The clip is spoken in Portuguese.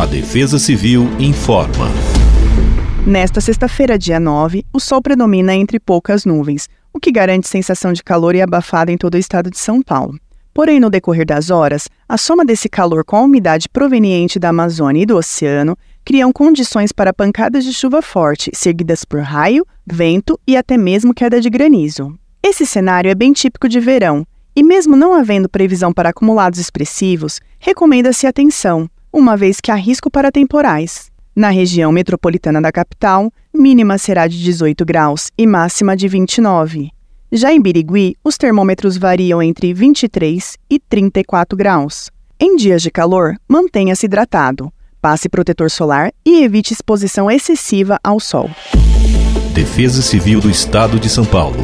A Defesa Civil informa. Nesta sexta-feira, dia 9, o sol predomina entre poucas nuvens, o que garante sensação de calor e abafada em todo o estado de São Paulo. Porém, no decorrer das horas, a soma desse calor com a umidade proveniente da Amazônia e do oceano criam condições para pancadas de chuva forte, seguidas por raio, vento e até mesmo queda de granizo. Esse cenário é bem típico de verão, e mesmo não havendo previsão para acumulados expressivos, recomenda-se atenção, uma vez que há risco para temporais. Na região metropolitana da capital, mínima será de 18 graus e máxima de 29. Já em Birigui, os termômetros variam entre 23 e 34 graus. Em dias de calor, mantenha-se hidratado, passe protetor solar e evite exposição excessiva ao sol. Defesa Civil do Estado de São Paulo.